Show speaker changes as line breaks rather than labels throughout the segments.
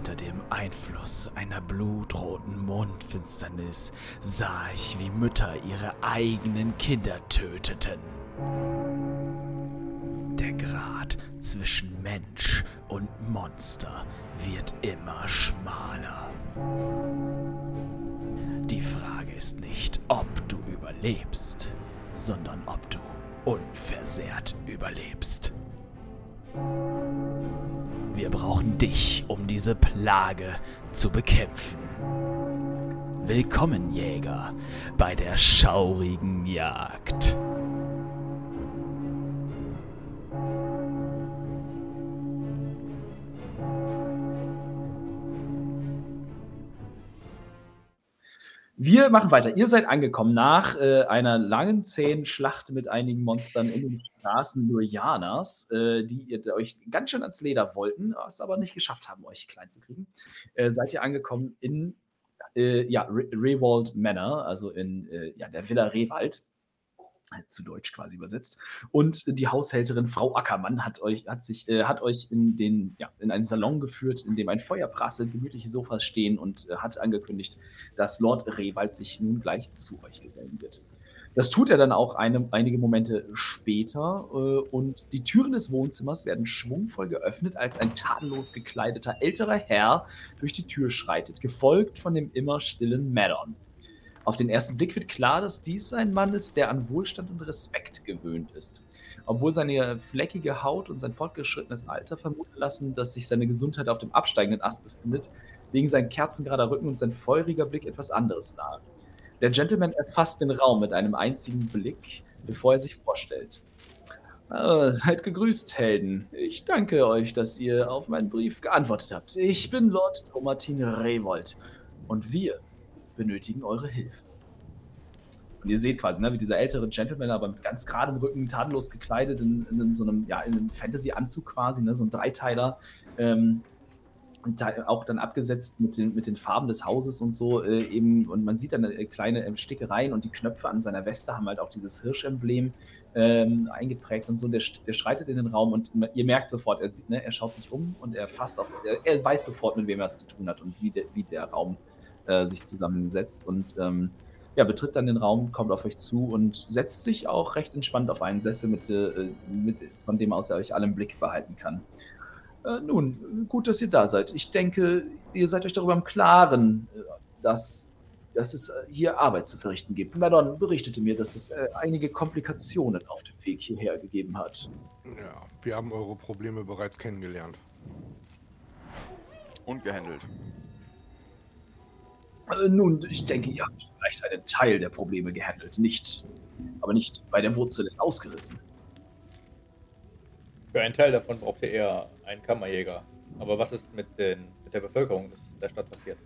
Unter dem Einfluss einer blutroten Mondfinsternis sah ich, wie Mütter ihre eigenen Kinder töteten. Der Grat zwischen Mensch und Monster wird immer schmaler. Die Frage ist nicht, ob du überlebst, sondern ob du unversehrt überlebst. Wir brauchen dich, um diese Plage zu bekämpfen. Willkommen, Jäger, bei der schaurigen Jagd.
Wir machen weiter. Ihr seid angekommen nach äh, einer langen, zähen Schlacht mit einigen Monstern in den Straßen Lurianas, äh, die ihr euch ganz schön ans Leder wollten, es aber nicht geschafft haben, euch klein zu kriegen. Äh, seid ihr angekommen in äh, ja, Re Rewald Manor, also in äh, ja, der Villa Rewald zu Deutsch quasi übersetzt. Und die Haushälterin Frau Ackermann hat euch, hat sich, äh, hat euch in den, ja, in einen Salon geführt, in dem ein Feuer prasselt, gemütliche Sofas stehen und äh, hat angekündigt, dass Lord Rewald sich nun gleich zu euch gesellen wird. Das tut er dann auch eine, einige Momente später äh, und die Türen des Wohnzimmers werden schwungvoll geöffnet, als ein tadellos gekleideter älterer Herr durch die Tür schreitet, gefolgt von dem immer stillen Maddon. Auf den ersten Blick wird klar, dass dies ein Mann ist, der an Wohlstand und Respekt gewöhnt ist. Obwohl seine fleckige Haut und sein fortgeschrittenes Alter vermuten lassen, dass sich seine Gesundheit auf dem absteigenden Ast befindet, legen sein kerzengerader Rücken und sein feuriger Blick etwas anderes nahe. Der Gentleman erfasst den Raum mit einem einzigen Blick, bevor er sich vorstellt. Ah, seid gegrüßt, Helden. Ich danke euch, dass ihr auf meinen Brief geantwortet habt. Ich bin Lord Thomatin Revold und wir benötigen eure Hilfe. Und ihr seht quasi, ne, wie dieser ältere Gentleman, aber mit ganz geradem Rücken, tadellos gekleidet, in, in so einem, ja, in einem Fantasy-Anzug quasi, ne, so ein Dreiteiler, ähm, da auch dann abgesetzt mit den, mit den Farben des Hauses und so äh, eben. Und man sieht dann äh, kleine äh, Stickereien und die Knöpfe an seiner Weste haben halt auch dieses Hirschemblem ähm, eingeprägt und so. Der, der schreitet in den Raum und ihr merkt sofort, er, sieht, ne, er schaut sich um und er fasst auf, er, er weiß sofort, mit wem er es zu tun hat und wie, de, wie der Raum äh, sich zusammensetzt und ähm, ja, betritt dann den Raum, kommt auf euch zu und setzt sich auch recht entspannt auf einen Sessel, mit, äh, mit, von dem aus er euch alle im Blick behalten kann. Äh, nun, gut, dass ihr da seid. Ich denke, ihr seid euch darüber im Klaren, äh, dass, dass es äh, hier Arbeit zu verrichten gibt. Madon berichtete mir, dass es äh, einige Komplikationen auf dem Weg hierher gegeben hat.
Ja, wir haben eure Probleme bereits kennengelernt.
Und gehandelt.
Äh, nun, ich denke, ihr habt vielleicht einen Teil der Probleme gehandelt, nicht, aber nicht bei der Wurzel ist ausgerissen.
Für einen Teil davon braucht ihr eher einen Kammerjäger. Aber was ist mit, den, mit der Bevölkerung der Stadt passiert?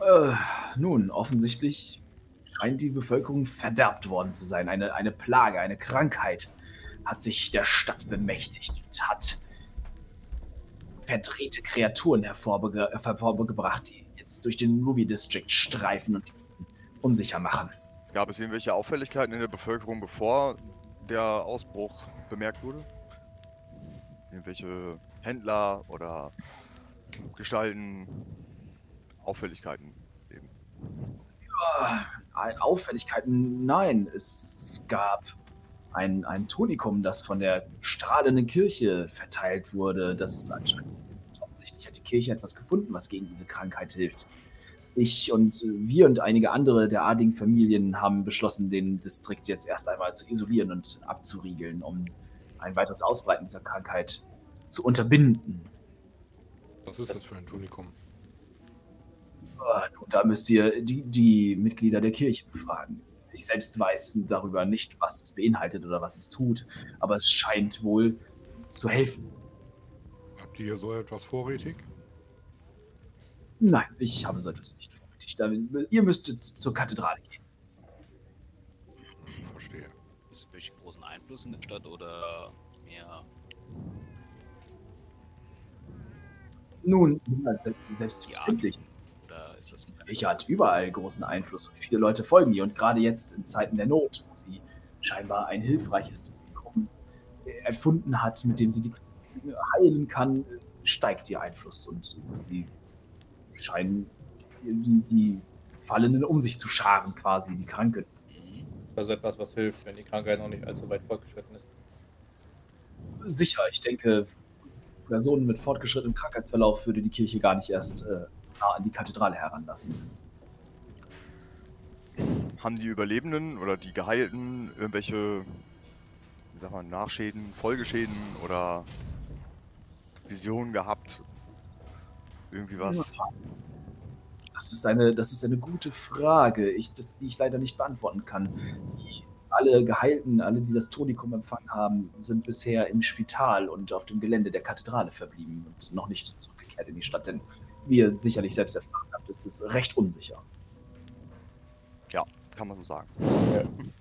Äh, nun, offensichtlich scheint die Bevölkerung verderbt worden zu sein. Eine, eine Plage, eine Krankheit hat sich der Stadt bemächtigt und hat verdrehte Kreaturen hervorge hervorgebracht, die jetzt durch den Ruby District streifen und unsicher machen.
Gab es irgendwelche Auffälligkeiten in der Bevölkerung, bevor der Ausbruch bemerkt wurde? Irgendwelche Händler oder Gestalten, Auffälligkeiten eben?
Ja, Auffälligkeiten, nein. Es gab ein, ein Tonikum, das von der strahlenden Kirche verteilt wurde, das anscheinend Kirche etwas gefunden, was gegen diese Krankheit hilft. Ich und äh, wir und einige andere der adligen Familien haben beschlossen, den Distrikt jetzt erst einmal zu isolieren und abzuriegeln, um ein weiteres Ausbreiten dieser Krankheit zu unterbinden.
Was ist das für ein Tunikum?
Oh, da müsst ihr die, die Mitglieder der Kirche befragen. Ich selbst weiß darüber nicht, was es beinhaltet oder was es tut, aber es scheint wohl zu helfen.
Habt ihr so etwas vorrätig?
Nein, ich habe so etwas nicht vorrätig. Da, ihr müsstet zur Kathedrale gehen.
Verstehe.
Ist es welchen großen Einfluss in der Stadt oder mehr?
Nun, ja, selbstverständlich.
Oder ist das
Ich hat überall großen Einfluss und viele Leute folgen ihr. Und gerade jetzt in Zeiten der Not, wo sie scheinbar ein hilfreiches Publikum erfunden hat, mit dem sie die heilen kann, steigt ihr Einfluss und sie scheinen die, die Fallenden um sich zu scharen, quasi, die Kranken.
Mhm.
Also etwas, was hilft, wenn die Krankheit noch nicht allzu weit fortgeschritten ist.
Sicher, ich denke, Personen mit fortgeschrittenem Krankheitsverlauf würde die Kirche gar nicht erst äh, so nah an die Kathedrale heranlassen.
Haben die Überlebenden oder die Geheilten irgendwelche, wie sag mal, Nachschäden, Folgeschäden oder Visionen gehabt? Irgendwie was?
Das ist eine, das ist eine gute Frage, ich, das, die ich leider nicht beantworten kann. Die, alle Geheilten, alle, die das Tonikum empfangen haben, sind bisher im Spital und auf dem Gelände der Kathedrale verblieben und noch nicht zurückgekehrt in die Stadt. Denn wie ihr sicherlich selbst erfahren habt, ist es recht unsicher.
Kann man so sagen.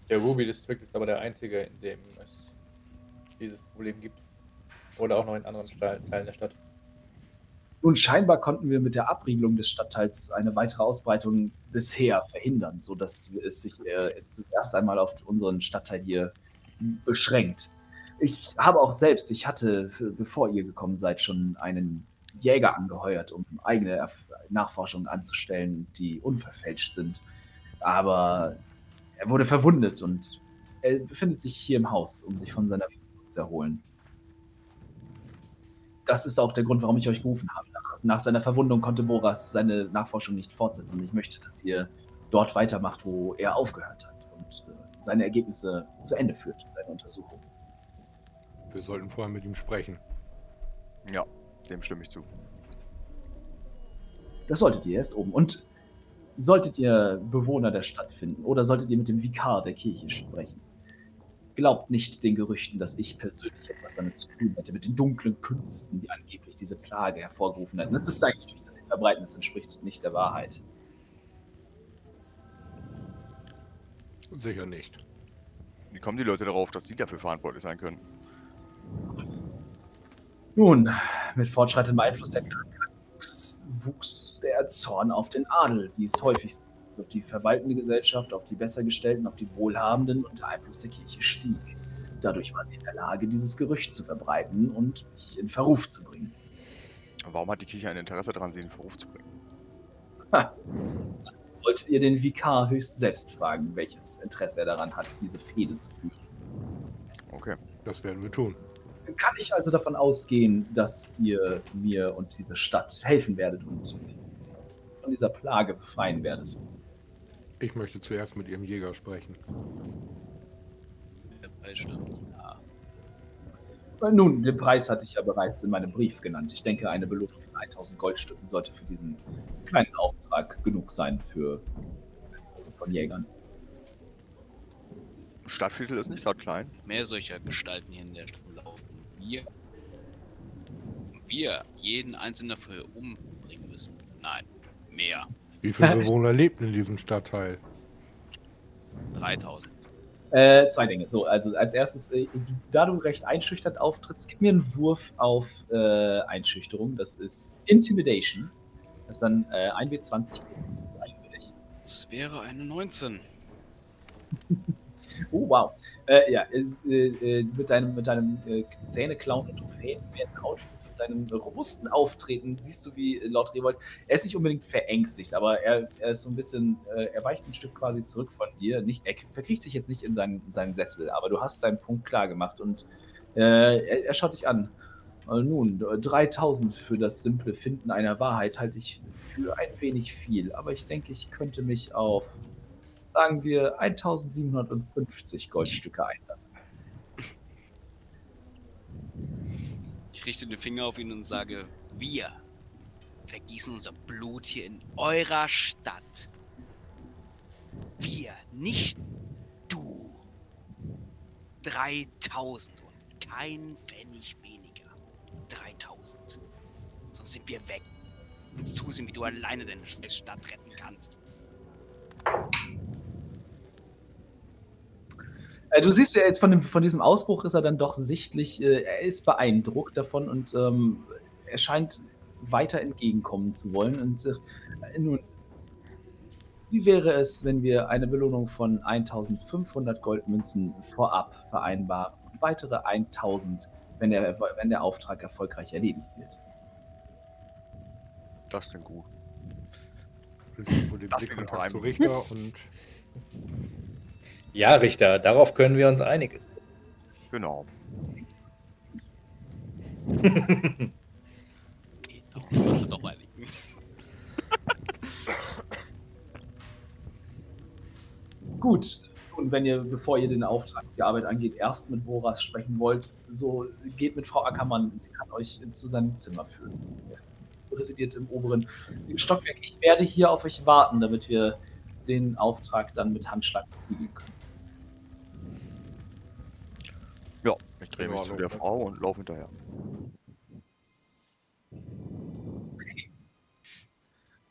Der Ruby District ist aber der einzige, in dem es dieses Problem gibt. Oder auch noch in anderen Teilen der Stadt.
Nun, scheinbar konnten wir mit der Abriegelung des Stadtteils eine weitere Ausbreitung bisher verhindern, sodass es sich äh, zuerst einmal auf unseren Stadtteil hier beschränkt. Ich habe auch selbst, ich hatte, bevor ihr gekommen seid, schon einen Jäger angeheuert, um eigene Nachforschungen anzustellen, die unverfälscht sind. Aber er wurde verwundet und er befindet sich hier im Haus, um sich von seiner Verwundung zu erholen. Das ist auch der Grund, warum ich euch gerufen habe. Nach, seiner Verwundung konnte Boras seine Nachforschung nicht fortsetzen. Ich möchte, dass ihr dort weitermacht, wo er aufgehört hat und äh, seine Ergebnisse zu Ende führt, seine Untersuchung.
Wir sollten vorher mit ihm sprechen.
Ja, dem stimme ich zu.
Das solltet ihr erst oben. Und solltet ihr Bewohner der Stadt finden oder solltet ihr mit dem Vikar der Kirche sprechen, glaubt nicht den Gerüchten, dass ich persönlich etwas damit zu tun hätte, mit den dunklen Künsten, die angeblich diese Plage hervorgerufen hätten. Es ist ein Gerücht, das sie verbreiten, das entspricht nicht der Wahrheit.
Sicher nicht.
Wie kommen die Leute darauf, dass sie dafür verantwortlich sein können?
Nun, mit fortschreitendem Einfluss der Krankheit wuchs, wuchs der Zorn auf den Adel, wie es häufig ist. Auf die verwaltende Gesellschaft, auf die Bessergestellten, auf die Wohlhabenden und der Einfluss der Kirche stieg. Dadurch war sie in der Lage, dieses Gerücht zu verbreiten und mich in Verruf zu bringen.
Warum hat die Kirche ein Interesse daran, sie in Verruf zu bringen?
Solltet ihr den Vikar höchst selbst fragen, welches Interesse er daran hat, diese Fehde zu führen.
Okay.
Das werden wir tun.
Kann ich also davon ausgehen, dass ihr mir und dieser Stadt helfen werdet und sie von dieser Plage befreien werdet?
Ich möchte zuerst mit ihrem Jäger sprechen.
Der Preis stimmt. Ja.
Nun, den Preis hatte ich ja bereits in meinem Brief genannt. Ich denke, eine Belohnung von 1000 Goldstücken sollte für diesen kleinen Auftrag genug sein für von Jägern.
Stadtviertel ist nicht gerade klein.
Mehr solcher Gestalten hier in der Stadt laufen. Wir. Wir jeden einzelnen dafür umbringen müssen. Nein, mehr.
Wie viele Bewohner lebten in diesem Stadtteil?
3000.
Äh, zwei Dinge. So, also als erstes, äh, da du recht einschüchternd auftrittst, gib mir einen Wurf auf äh, Einschüchterung. Das ist Intimidation. Das ist dann äh, 1W20 plus 2 für dich.
Das wäre eine 19.
Oh, wow. Äh, ja, äh, äh, mit deinem, mit deinem äh, Zähneklauen und Trophäenwerten Outfit, mit deinem robusten Auftreten siehst du, wie äh, Lord Revolt, er ist nicht unbedingt verängstigt, aber er, er ist so ein bisschen, äh, er weicht ein Stück quasi zurück von dir. Nicht, er verkriecht sich jetzt nicht in seinen, in seinen Sessel, aber du hast deinen Punkt klar gemacht und äh, er, er schaut dich an. Äh, nun, 3000 für das simple Finden einer Wahrheit halte ich für ein wenig viel, aber ich denke, ich könnte mich auf sagen wir 1750 Goldstücke einlassen.
Ich richte den Finger auf ihn und sage, wir vergießen unser Blut hier in eurer Stadt. Wir, nicht du. 3000 und kein Pfennig weniger. 3000. Sonst sind wir weg. Und zusehen, wie du alleine deine Stadt retten kannst.
Du siehst ja jetzt von, dem, von diesem Ausbruch ist er dann doch sichtlich, äh, er ist beeindruckt davon und ähm, er scheint weiter entgegenkommen zu wollen. Und äh, nun, wie wäre es, wenn wir eine Belohnung von 1500 Goldmünzen vorab vereinbaren und weitere 1000, wenn der, wenn der Auftrag erfolgreich erledigt wird?
Das klingt gut.
Plötzlich wurde
Das klingt
Richter und
Ja, Richter, darauf können wir uns einigen.
Genau.
Geht doch, also doch einigen.
Gut. Und wenn ihr, bevor ihr den Auftrag, die Arbeit angeht, erst mit Boras sprechen wollt, so geht mit Frau Ackermann. Sie kann euch zu seinem Zimmer führen. Er residiert im oberen Stockwerk. Ich werde hier auf euch warten, damit wir den Auftrag dann mit Handschlag besiegeln können.
Ich drehe mich zu der Frau und laufe hinterher.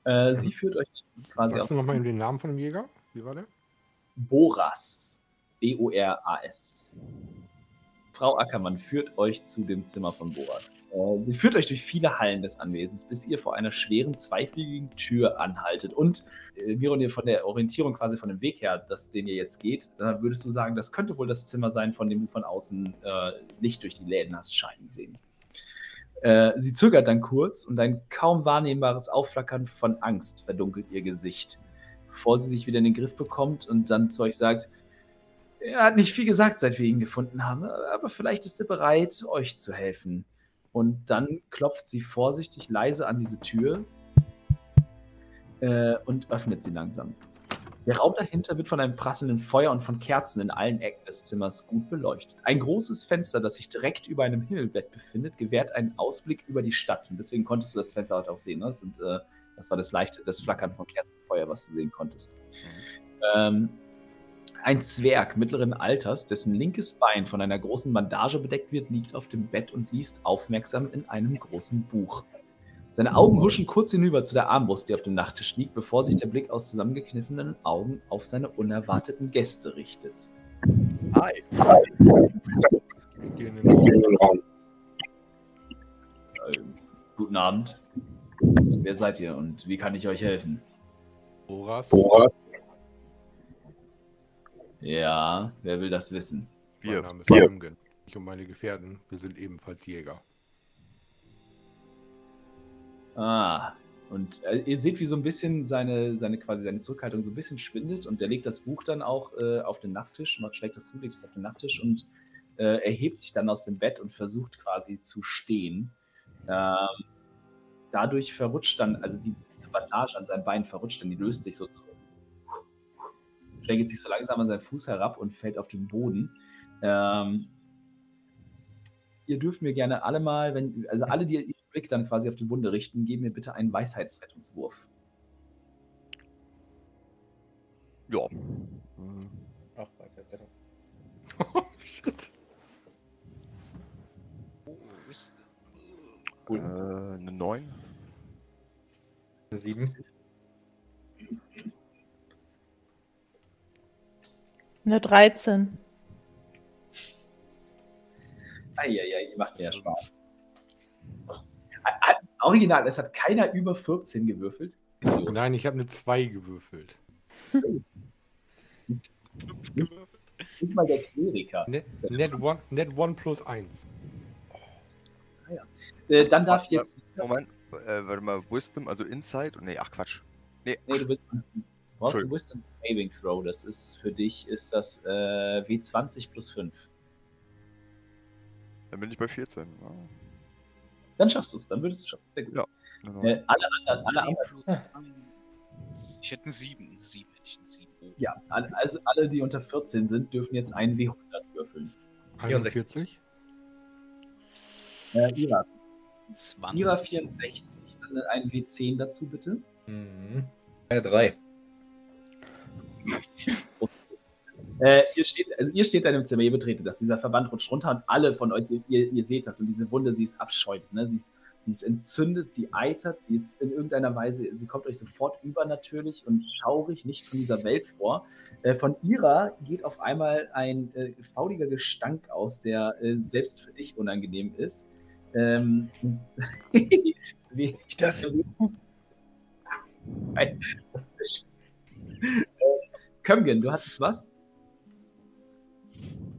Äh, sie führt euch quasi
Sagst
auf
du nochmal den Namen von dem Jäger? Wie war der?
Boras. B-O-R-A-S. Frau Ackermann führt euch zu dem Zimmer von Boras. Äh, sie führt euch durch viele Hallen des Anwesens, bis ihr vor einer schweren, zweifliegenden Tür anhaltet. Und äh, Miron, dir von der Orientierung quasi von dem Weg her, das, den ihr jetzt geht, da würdest du sagen, das könnte wohl das Zimmer sein, von dem du von außen äh, Licht durch die Läden hast scheinen sehen. Äh, sie zögert dann kurz und ein kaum wahrnehmbares Aufflackern von Angst verdunkelt ihr Gesicht, bevor sie sich wieder in den Griff bekommt und dann zu euch sagt, er hat nicht viel gesagt, seit wir ihn gefunden haben, aber vielleicht ist er bereit, euch zu helfen. Und dann klopft sie vorsichtig leise an diese Tür äh, und öffnet sie langsam. Der Raum dahinter wird von einem prasselnden Feuer und von Kerzen in allen Ecken des Zimmers gut beleuchtet. Ein großes Fenster, das sich direkt über einem Himmelbett befindet, gewährt einen Ausblick über die Stadt. Und deswegen konntest du das Fenster heute auch sehen. Ne? Das, sind, äh, das war das leichte, das Flackern von Kerzenfeuer, was du sehen konntest. Ähm, ein Zwerg mittleren Alters, dessen linkes Bein von einer großen Bandage bedeckt wird, liegt auf dem Bett und liest aufmerksam in einem großen Buch. Seine Augen huschen kurz hinüber zu der Armbrust, die auf dem Nachttisch liegt, bevor sich der Blick aus zusammengekniffenen Augen auf seine unerwarteten Gäste richtet.
Hi.
Ich gehe in den Raum.
Ähm, guten Abend. Wer seid ihr und wie kann ich euch helfen?
Boras.
Ja, wer will das wissen?
Mein
Wir.
Name ist Ramgen. Ich und meine Gefährten, wir sind ebenfalls Jäger.
Ah, und äh, ihr seht, wie so ein bisschen seine, seine quasi seine Zurückhaltung so ein bisschen schwindet und er legt das Buch dann auch äh, auf den Nachttisch, macht, schlägt das zu, legt es auf den Nachttisch und äh, erhebt sich dann aus dem Bett und versucht quasi zu stehen. Ähm, dadurch verrutscht dann, also die, diese Bandage an seinem Bein verrutscht dann, die löst sich so, schlägt sich so langsam an seinen Fuß herab und fällt auf den Boden. Ähm, ihr dürft mir gerne alle mal, wenn, also alle, die ihren Blick dann quasi auf die Wunde richten, geben mir bitte einen Weisheitsrettungswurf.
Ja.
Ach, weiß ja besser.
Oh, shit.
Oh, Wisdom.
Cool.
Äh, eine 9.
Sieben.
Eine 13.
Eieiei, die macht mir ja Spaß. Hat- Original, es hat keiner über 14 gewürfelt. Grandios.
Nein, ich habe eine 2 gewürfelt.
Nicht mal der Kleriker.
Net, net, one, net one plus 1.
Äh, dann darf
Warte,
jetzt.
Moment. Äh, warte mal, Wisdom, also Insight? Nee, ach Quatsch. Nee,
Nee, du bist. Du brauchst einen. Wisdom Saving Throw. Das ist für dich ist das äh, W20 plus 5.
dann bin ich bei 14. Ja.
Dann schaffst du es. Dann würdest du es schaffen. Sehr gut.
Ja. Genau.
Äh, alle anderen, alle anderen.
Ich hätte einen 7. Einen 7 hätte ich einen 7. Oh.
ja, alle- also alle, die unter 14 sind, dürfen jetzt einen W100 würfeln.
41.
Äh, Ira,
20.
Ira 64, dann ein W10 dazu bitte.
Mhm. Eine drei.
Äh, ihr, steht, also ihr steht dann im Zimmer, ihr betretet das. Dieser Verband rutscht runter und alle von euch, ihr, ihr seht das. Und diese Wunde, sie ist abscheuend. Ne? Sie, ist, sie ist entzündet, sie eitert, sie ist in irgendeiner Weise, sie kommt euch sofort übernatürlich und schaurig, nicht von dieser Welt vor. Äh, von ihrer geht auf einmal ein äh, fauliger Gestank aus, der äh, selbst für dich unangenehm ist. Ähm, wie ich das das ist Kömgen, du hattest was?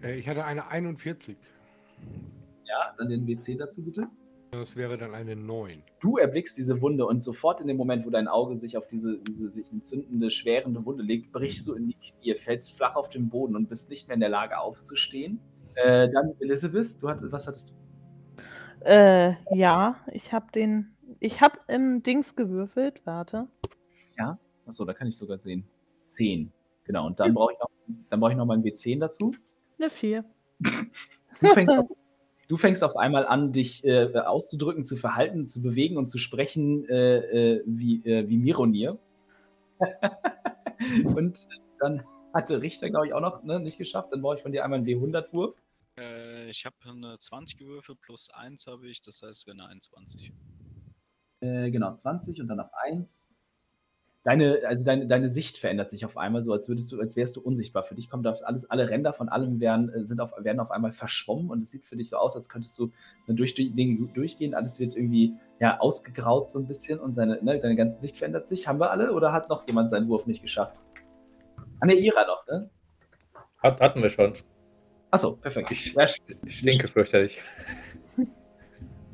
Äh, ich hatte eine 41.
Ja, dann den WC dazu bitte.
Das wäre dann eine 9.
Du erblickst diese Wunde und sofort in dem Moment, wo dein Auge sich auf diese, diese sich entzündende, schwerende Wunde legt, brichst du in die Knie, fällst flach auf den Boden und bist nicht mehr in der Lage aufzustehen. Äh, dann, Elizabeth, du hattest, was hattest du?
Äh, ja, ich habe den. Ich habe im Dings gewürfelt. Warte.
Achso, da kann ich sogar sehen. 10. Genau, und dann brauche ich noch, dann brauche ich noch mal ein W10 dazu.
Eine 4.
Du fängst auf, du fängst auf einmal an, dich äh, auszudrücken, zu verhalten, zu bewegen und zu sprechen äh, äh, wie, äh, wie Mironir. und dann hatte Richter, glaube ich, auch noch ne, nicht geschafft. Dann brauche ich von dir einmal einen W100-Wurf.
Äh, ich habe eine 20 gewürfelt, plus 1 habe ich, das heißt, wäre eine 21.
Äh, genau, 20 und dann auf 1. Deine, also deine, deine Sicht verändert sich auf einmal so, als würdest du, als wärst du unsichtbar. Für dich kommt das alles, alle Ränder von allem werden, äh, sind auf, werden auf einmal verschwommen und es sieht für dich so aus, als könntest du durch die Dinge durchgehen. Alles wird irgendwie ja, ausgegraut so ein bisschen und deine, ne, deine ganze Sicht verändert sich. Haben wir alle oder hat noch jemand seinen Wurf nicht geschafft? An der Ira noch, ne?
Hat, hatten wir schon.
Achso, perfekt.
Ich,
Ja,
ich stinke fürchterlich.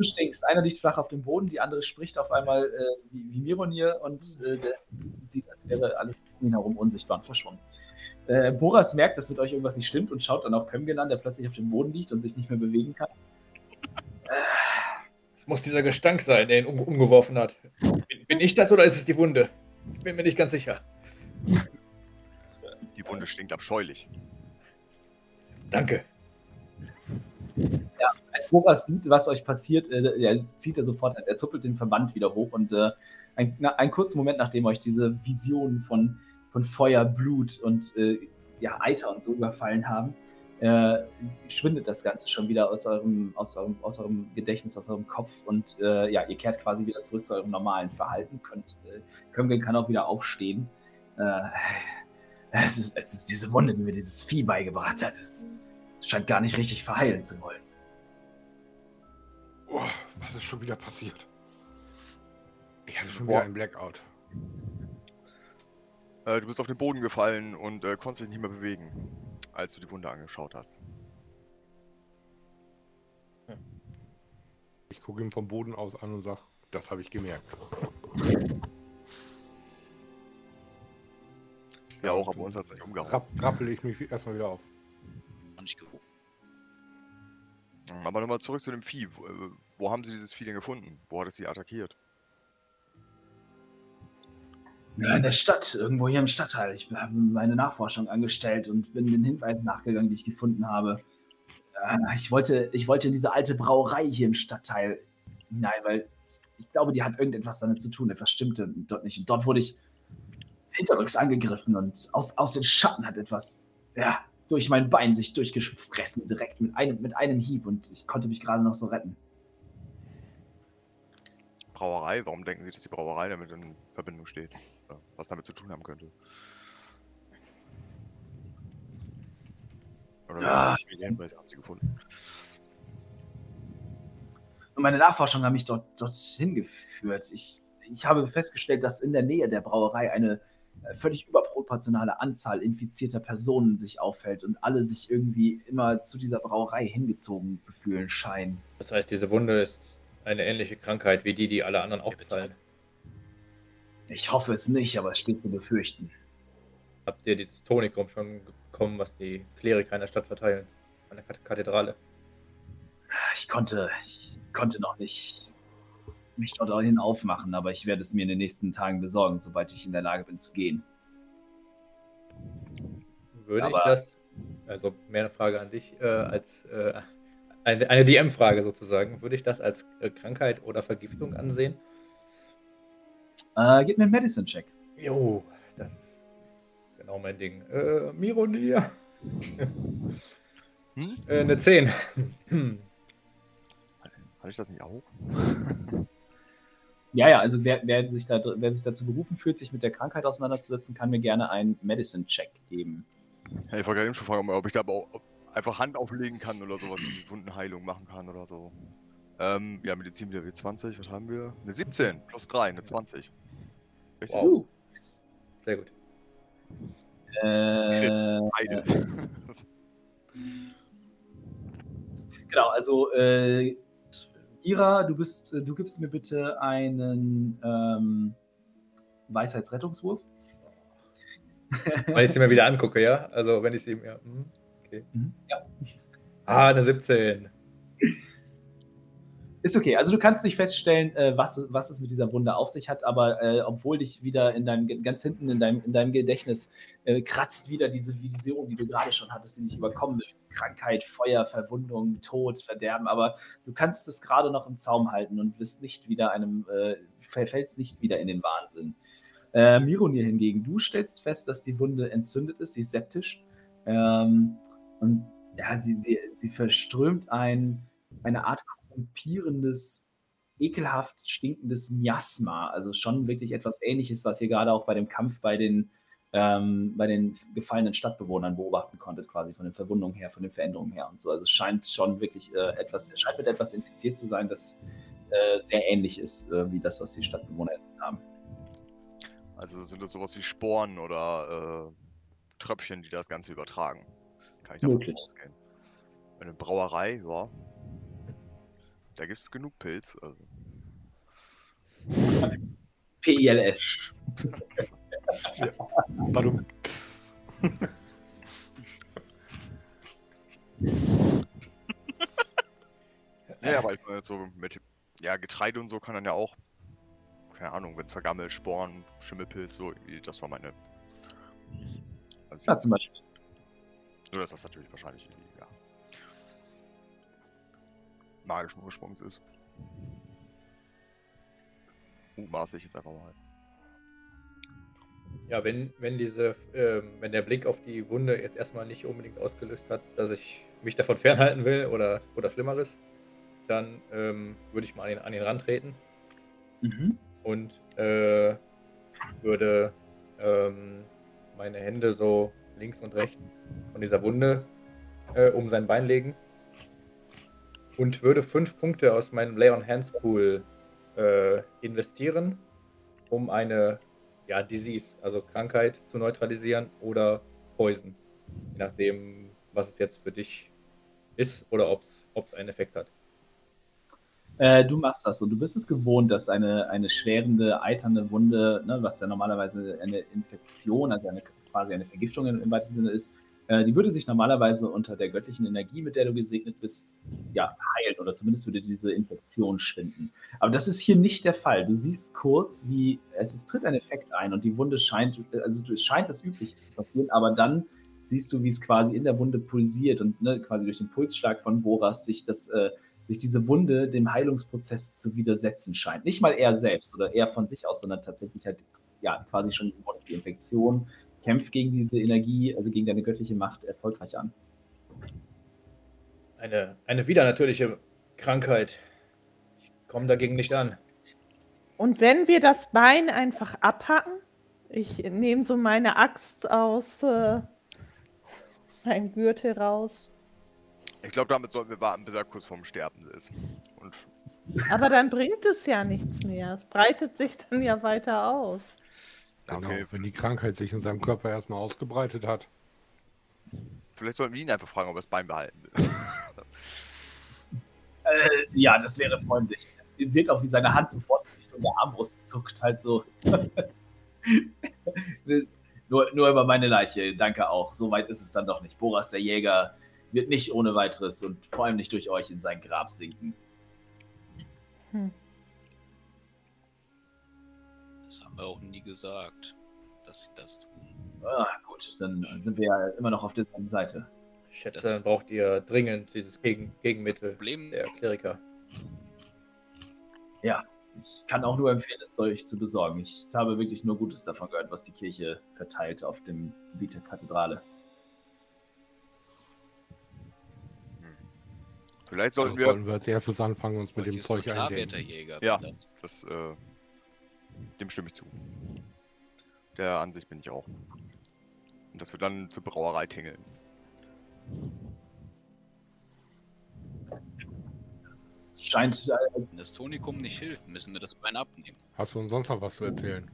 Du stinkst. Einer liegt flach auf dem Boden, die andere spricht auf einmal äh, wie, wie Mironir und äh, der sieht, als wäre alles um ihn herum unsichtbar und verschwommen. Äh, Boras merkt, dass mit euch irgendwas nicht stimmt und schaut dann auf Kömgen an, der plötzlich auf dem Boden liegt und sich nicht mehr bewegen kann.
Es muss dieser Gestank sein, der ihn um, umgeworfen hat. Bin, bin ich das oder ist es die Wunde? Ich bin mir nicht ganz sicher.
Die Wunde stinkt abscheulich.
Danke.
Boras sieht, was euch passiert, äh, er zieht er sofort, er zuppelt den Verband wieder hoch und äh, ein, na, einen kurzen Moment, nachdem euch diese Visionen von, von Feuer, Blut und äh, ja, Eiter und so überfallen haben, äh, schwindet das Ganze schon wieder aus eurem, aus eurem, aus eurem Gedächtnis, aus eurem Kopf und äh, ja, ihr kehrt quasi wieder zurück zu eurem normalen Verhalten. Könnt, äh, Kömgen kann auch wieder aufstehen. Äh, es, ist, es ist diese Wunde, die mir dieses Vieh beigebracht hat. Es scheint gar nicht richtig verheilen zu wollen.
Oh, was ist schon wieder passiert? Ich hatte schon
Boah.
wieder einen Blackout.
Äh, du bist auf den Boden gefallen und äh, konntest dich nicht mehr bewegen, als du die Wunde angeschaut hast.
Ich gucke ihn vom Boden aus an und sage, das habe ich gemerkt.
Ja, auch, aber uns hat es nicht umgehauen.
Rapp, rappel ich mich erstmal wieder auf.
Nicht geguckt.
Mhm, Aber nochmal zurück zu dem Vieh. Wo, äh, wo haben sie dieses Vieh denn gefunden? Wo hat es sie attackiert?
In der Stadt, irgendwo hier im Stadtteil. Ich habe meine Nachforschung angestellt und bin den Hinweisen nachgegangen, die ich gefunden habe. Äh, Ich wollte, ich wollte in diese alte Brauerei hier im Stadtteil hinein, weil ich glaube, die hat irgendetwas damit zu tun. Etwas stimmte dort nicht. Und dort wurde ich hinterrücks angegriffen und aus, aus den Schatten hat etwas, ja, durch mein Bein sich durchgefressen, direkt mit einem, mit einem Hieb und ich konnte mich gerade noch so retten.
Brauerei? Warum denken sie, dass die Brauerei damit in Verbindung steht? Oder was damit zu tun haben könnte? Oder
Ja.
welche Hinweise haben sie gefunden?
Und meine Nachforschungen haben mich dort, dorthin geführt. Ich, ich habe festgestellt, dass in der Nähe der Brauerei eine äh, völlig überproportionale Anzahl infizierter Personen sich aufhält und alle sich irgendwie immer zu dieser Brauerei hingezogen zu fühlen scheinen.
Das heißt, diese Wunde ist eine ähnliche Krankheit wie die, die alle anderen auch befallen.
Ich hoffe es nicht, aber es steht zu befürchten.
Habt ihr dieses Tonikum schon bekommen, was die Kleriker in der Stadt verteilen? An der Kath- Kathedrale.
Ich konnte, ich konnte noch nicht mich dorthin aufmachen, aber ich werde es mir in den nächsten Tagen besorgen, sobald ich in der Lage bin zu gehen.
Würde ich
Aber-
das, also mehr eine Frage an dich, äh, als äh, eine, eine DM-Frage sozusagen, würde ich das als äh, Krankheit oder Vergiftung ansehen?
Äh, gib mir einen Medicine-Check.
Jo, das ist genau mein Ding. Äh, Mironir.
Hm?
Äh, eine 10.
Hatte ich das nicht auch?
Ja, ja, also wer, wer, sich da, wer sich dazu berufen fühlt, sich mit der Krankheit auseinanderzusetzen, kann mir gerne einen Medicine-Check geben.
Ja, ich wollte gerade eben schon fragen, ob ich da aber auch einfach Hand auflegen kann oder sowas, wie Wundenheilung machen kann oder so. Ähm, ja, Medizin wieder W20, was haben wir? Eine 17 plus 3, eine 20. Richtig?
Wow.
Uh, yes.
Sehr gut.
Äh,
Beide.
genau, also äh, Ira, du bist, du gibst mir bitte einen ähm, Weisheitsrettungswurf.
Weil ich sie mir wieder angucke, ja? Also wenn ich sie mir. hm, Okay.
Mhm, ja.
Ah, eine 17.
Ist okay. Also du kannst nicht feststellen, äh, was, was es mit dieser Wunde auf sich hat, aber äh, obwohl dich wieder in deinem ganz hinten in deinem, in deinem Gedächtnis äh, kratzt wieder diese Vision, die du gerade schon hattest, die dich überkommen will. Krankheit, Feuer, Verwundung, Tod, Verderben, aber du kannst es gerade noch im Zaum halten und bist nicht wieder einem, äh, fällst nicht wieder in den Wahnsinn. Äh, Mironir hingegen, du stellst fest, dass die Wunde entzündet ist, sie ist septisch. Ähm, und ja, sie, sie, sie verströmt ein, eine Art korrumpierendes, ekelhaft stinkendes Miasma. Also schon wirklich etwas ähnliches, was ihr gerade auch bei dem Kampf bei den, ähm, bei den gefallenen Stadtbewohnern beobachten konntet, quasi von den Verwundungen her, von den Veränderungen her und so. Also es scheint schon wirklich äh, etwas, scheint mit etwas infiziert zu sein, das äh, sehr ähnlich ist äh, wie das, was die Stadtbewohner.
Also sind das sowas wie Sporen oder äh, Tröpfchen, die das Ganze übertragen? Kann ich davon
Möglich.
ausgehen. Eine Brauerei, ja. Da gibt es genug Pilz. Also.
PILS.
Warum?
Ja, aber ich meine so mit ja, Getreide und so kann dann ja auch, keine Ahnung, wenn es vergammelt, Sporen, Schimmelpilz, so, das war meine. Also,
Ja, zum Beispiel.
Nur, dass das natürlich wahrscheinlich irgendwie, ja. Magischen Ursprungs ist. Uh, maße ich jetzt einfach mal.
Ja, wenn, wenn diese, ähm, wenn der Blick auf die Wunde jetzt erstmal nicht unbedingt ausgelöst hat, dass ich mich davon fernhalten will oder, oder Schlimmeres, dann ähm, würde ich mal an ihn, an ihn rantreten
Mhm.
Und äh, würde ähm, meine Hände so links und rechts von dieser Wunde äh, um sein Bein legen und würde fünf Punkte aus meinem Lay on Hands Pool äh, investieren, um eine ja, Disease, also Krankheit zu neutralisieren oder Poison, je nachdem, was es jetzt für dich ist oder ob es einen Effekt hat.
Äh, du machst das und du bist es gewohnt, dass eine, eine schwerende, eiternde Wunde, ne, was ja normalerweise eine Infektion, also eine, quasi eine Vergiftung im, im weitesten Sinne ist, äh, die würde sich normalerweise unter der göttlichen Energie, mit der du gesegnet bist, ja, heilen oder zumindest würde diese Infektion schwinden. Aber das ist hier nicht der Fall. Du siehst kurz, wie es, es tritt ein Effekt ein und die Wunde scheint, also es scheint das Übliche zu passieren, aber dann siehst du, wie es quasi in der Wunde pulsiert und ne, quasi durch den Pulsschlag von Boras sich das äh, sich diese Wunde dem Heilungsprozess zu widersetzen scheint. Nicht mal er selbst oder er von sich aus, sondern tatsächlich halt ja quasi schon die Infektion kämpft gegen diese Energie, also gegen deine göttliche Macht erfolgreich an.
Eine, eine widernatürliche Krankheit. Ich komme dagegen nicht an.
Und wenn wir das Bein einfach abhacken, ich nehme so meine Axt aus äh, meinem Gürtel raus.
Ich glaube, damit sollten wir warten, bis er kurz vorm Sterben ist. Und
Aber dann bringt es ja nichts mehr. Es breitet sich dann ja weiter aus.
Genau,
okay,
wenn die Krankheit sich in seinem Körper erstmal ausgebreitet hat.
vielleicht sollten wir ihn einfach fragen, ob er das Bein behalten will.
Äh, ja, das wäre freundlich. Ihr seht auch, wie seine Hand sofort in Richtung der Armbrust zuckt, halt so. nur, nur über meine Leiche, danke auch. So weit ist es dann doch nicht. Boras der Jäger wird nicht ohne weiteres und vor allem nicht durch euch in sein Grab sinken.
Das haben wir auch nie gesagt, dass sie das tun.
Ah, gut, dann sind wir ja immer noch auf der selben Seite.
Ich schätze,
Das-
dann braucht ihr dringend dieses Gegen Gegenmittel
Problem,
der Kleriker.
Ja, ich kann auch nur empfehlen, es euch zu besorgen. Ich habe wirklich nur Gutes davon gehört, was die Kirche verteilt auf dem Gebiet der Kathedrale.
Vielleicht sollten wir.
sollten wir als erstes anfangen, uns mit dem Zeug
Jäger.
Ja.
Das,
Das, äh, dem stimme ich zu. Der Ansicht bin ich auch. Und dass wir dann zur Brauerei tingeln.
Das ist, scheint
wenn das Tonikum nicht hilft, müssen wir das Bein abnehmen.
Hast du uns sonst noch was zu erzählen?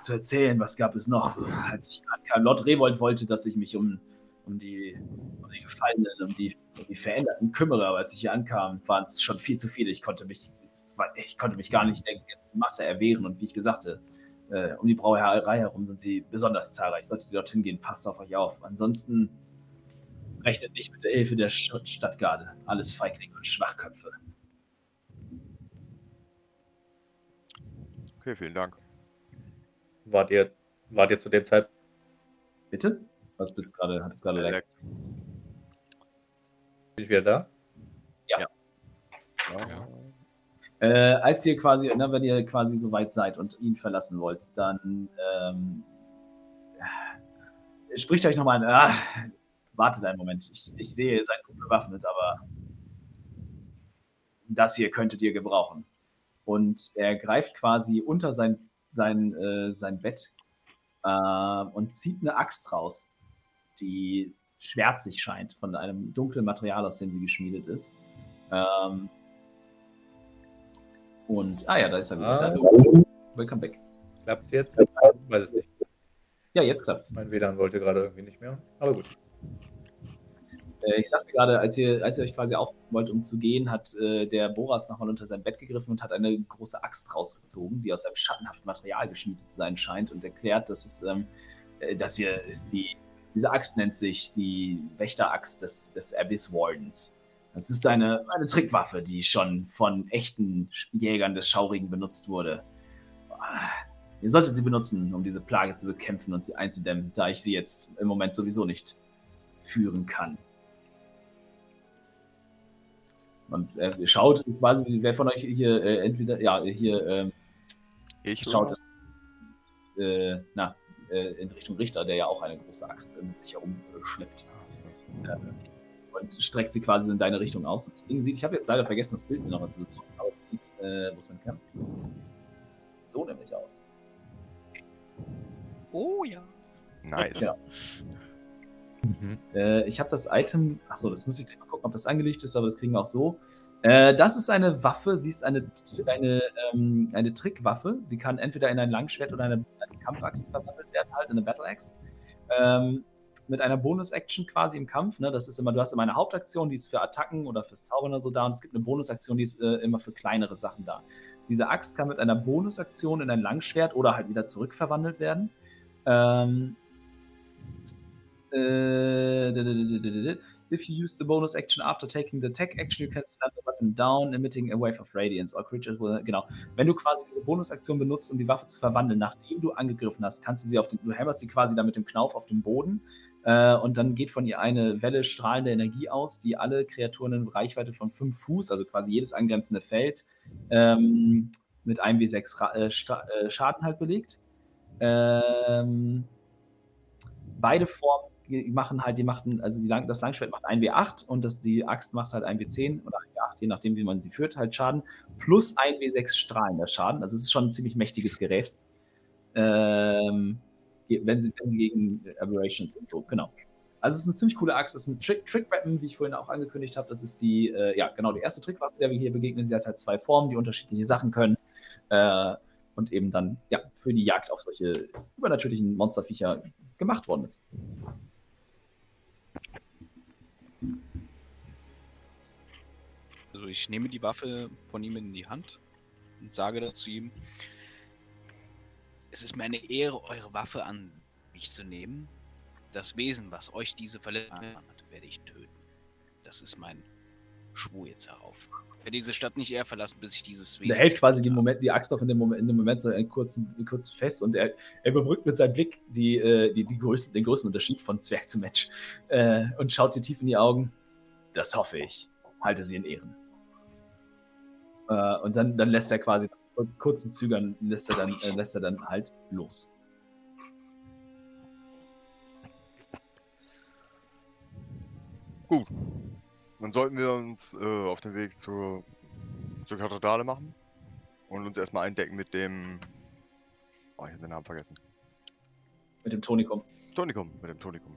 zu erzählen, was gab es noch, als ich ankam. Lord Revold wollte, dass ich mich um, um, die, um die Gefallenen, um die die Veränderten kümmere, aber als ich hier ankam, waren es schon viel zu viele. Ich konnte mich, ich konnte mich gar nicht der ganzen Masse erwehren. Und wie ich gesagt äh, um die Brauerei herum sind sie besonders zahlreich. Solltet ihr dorthin gehen, passt auf euch auf. Ansonsten rechnet nicht mit der Hilfe der Stadtgarde. Alles Feiglinge und Schwachköpfe.
Okay, vielen Dank.
Wart ihr, wart ihr zu dem Zeitpunkt?
Bitte? Was bist gerade? Hat es gerade lag?
Bin ich wieder da?
Ja.
Ja.
Ja.
Äh, als ihr quasi, na, wenn ihr quasi so weit seid und ihn verlassen wollt, dann ähm, spricht euch nochmal an. Ah, wartet einen Moment. Ich, ich sehe, ihr seid gut bewaffnet, aber das hier könntet ihr gebrauchen. Und er greift quasi unter sein, sein, äh, sein Bett äh, und zieht eine Axt raus, die schwärzig scheint, von einem dunklen Material, aus dem sie geschmiedet ist. Ähm, und, ah ja, da ist er wieder.
Ah.
Welcome back.
Klappt's jetzt? Ich weiß es nicht.
Ja, jetzt klappt's.
Mein WLAN wollte gerade irgendwie nicht mehr. Aber gut.
Äh, ich sagte gerade, als ihr, als ihr euch quasi aufmachen wollt, um zu gehen, hat äh, der Boras nochmal unter sein Bett gegriffen und hat eine große Axt rausgezogen, die aus einem schattenhaften Material geschmiedet zu sein scheint und erklärt, dass es, ähm, äh, das hier ist die, diese Axt nennt sich die Wächteraxt des, des Abyss Wardens. Das ist eine, eine Trickwaffe, die schon von echten Jägern des Schaurigen benutzt wurde. Ah, Ihr solltet sie benutzen, um diese Plage zu bekämpfen und sie einzudämmen, da ich sie jetzt im Moment sowieso nicht führen kann. Und er schaut quasi, wer von euch hier äh, entweder, ja, hier ähm,
Ich
schaut äh, na, äh, in Richtung Richter, der ja auch eine große Axt äh, mit sich herumschleppt. Ähm, und streckt sie quasi in deine Richtung aus. Und das Ding sieht, ich habe jetzt leider vergessen, das Bild mir nochmal zu besorgen, aber es sieht, äh, wo ist mein Kampf? So nämlich aus.
Oh ja.
Nice.
Ja. Äh, ich habe das Item, achso, das muss ich gleich mal gucken, ob das angelegt ist, aber das kriegen wir auch so. Äh, das ist eine Waffe, sie ist eine, eine, ähm, eine Trickwaffe. Sie kann entweder in ein Langschwert oder eine Kampfaxt verwandelt werden, halt in eine Battle Axe. Ähm, mit einer Bonus-Action quasi im Kampf. Ne? Das ist immer, du hast immer eine Hauptaktion, die ist für Attacken oder fürs Zaubern oder so da und es gibt eine Bonusaktion, die ist äh, immer für kleinere Sachen da. Diese Axt kann mit einer Bonusaktion in ein Langschwert oder halt wieder zurückverwandelt werden. Ähm, äh, If you use the bonus action after taking the attack action, you can slam the weapon down, emitting a wave of radiance. All creatures will, genau. Wenn du quasi diese Bonusaktion benutzt, um die Waffe zu verwandeln, nachdem du angegriffen hast, kannst du sie auf den, du hämmerst sie quasi dann mit dem Knauf auf den Boden äh, und dann geht von ihr eine Welle strahlender Energie aus, die alle Kreaturen in Reichweite von 5 Fuß, also quasi jedes angrenzende Feld, ähm, mit einem W6 Ra äh, äh, Schaden halt belegt. Ähm, beide Formen die machen halt, die machten, also die Lang das Langschwert macht 1W8 und das, die Axt macht halt 1W10 oder 1W8, je nachdem, wie man sie führt, halt Schaden, plus 1W6 strahlender Schaden. Also es ist schon ein ziemlich mächtiges Gerät. Ähm, wenn, sie, wenn sie gegen Aberrations sind, so, genau. Also es ist eine ziemlich coole Axt, das ist ein Trick, Trick Weapon, wie ich vorhin auch angekündigt habe. Das ist die, äh, ja, genau, die erste Trickwaffe, der wir hier begegnen. Sie hat halt zwei Formen, die unterschiedliche Sachen können. Äh, und eben dann, ja, für die Jagd auf solche übernatürlichen Monsterviecher gemacht worden ist.
Also ich nehme die Waffe von ihm in die Hand und sage dazu ihm, es ist mir eine Ehre, eure Waffe an mich zu nehmen. Das Wesen, was euch diese Verletzung hat, werde ich töten. Das ist mein Schwur jetzt darauf. Ich werde diese Stadt nicht eher verlassen, bis ich dieses Wesen.
Er hält quasi
habe.
Moment, die Axt auch in dem Moment, in dem Moment so einen kurzen, kurz fest und er, er überbrückt mit seinem Blick die, äh, die, die Größen, den Größenunterschied von Zwerg zu Mensch äh, und schaut dir tief in die Augen. Das hoffe ich. Halte sie in Ehren. Äh, und dann, dann lässt er quasi mit kurzen Zügern lässt er dann, äh, lässt er dann halt los.
Gut. Dann sollten wir uns äh, auf den Weg zur, zur Kathedrale machen und uns erstmal eindecken mit dem. Oh, ich habe den Namen vergessen.
Mit dem Tonikum.
Tonikum, mit dem Tonikum.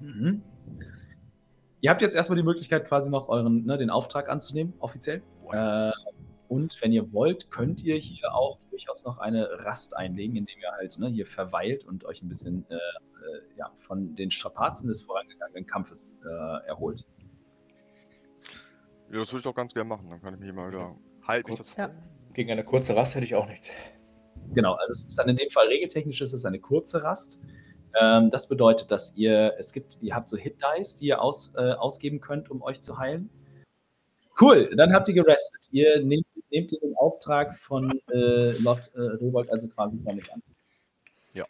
Mhm. Ihr habt jetzt erstmal die Möglichkeit, quasi noch euren, ne, den Auftrag anzunehmen, offiziell. Äh, und wenn ihr wollt, könnt ihr hier auch durchaus noch eine Rast einlegen, indem ihr halt ne, hier verweilt und euch ein bisschen äh, äh, ja, von den Strapazen des vorangegangenen Kampfes äh, erholt.
Ja, das würde ich auch ganz gerne machen. Dann kann ich mich mal wieder. Halt das
Ja.
Gegen eine kurze Rast hätte ich auch nichts.
Genau, also es ist dann in dem Fall regeltechnisch ist es eine kurze Rast. Ähm, das bedeutet, dass ihr, es gibt, ihr habt so Hit-Dice, die ihr aus, äh, ausgeben könnt, um euch zu heilen. Cool, dann habt ihr gerestet. Ihr nehmt, nehmt den Auftrag von äh, Lot äh, Robold also quasi damit an.
Ja.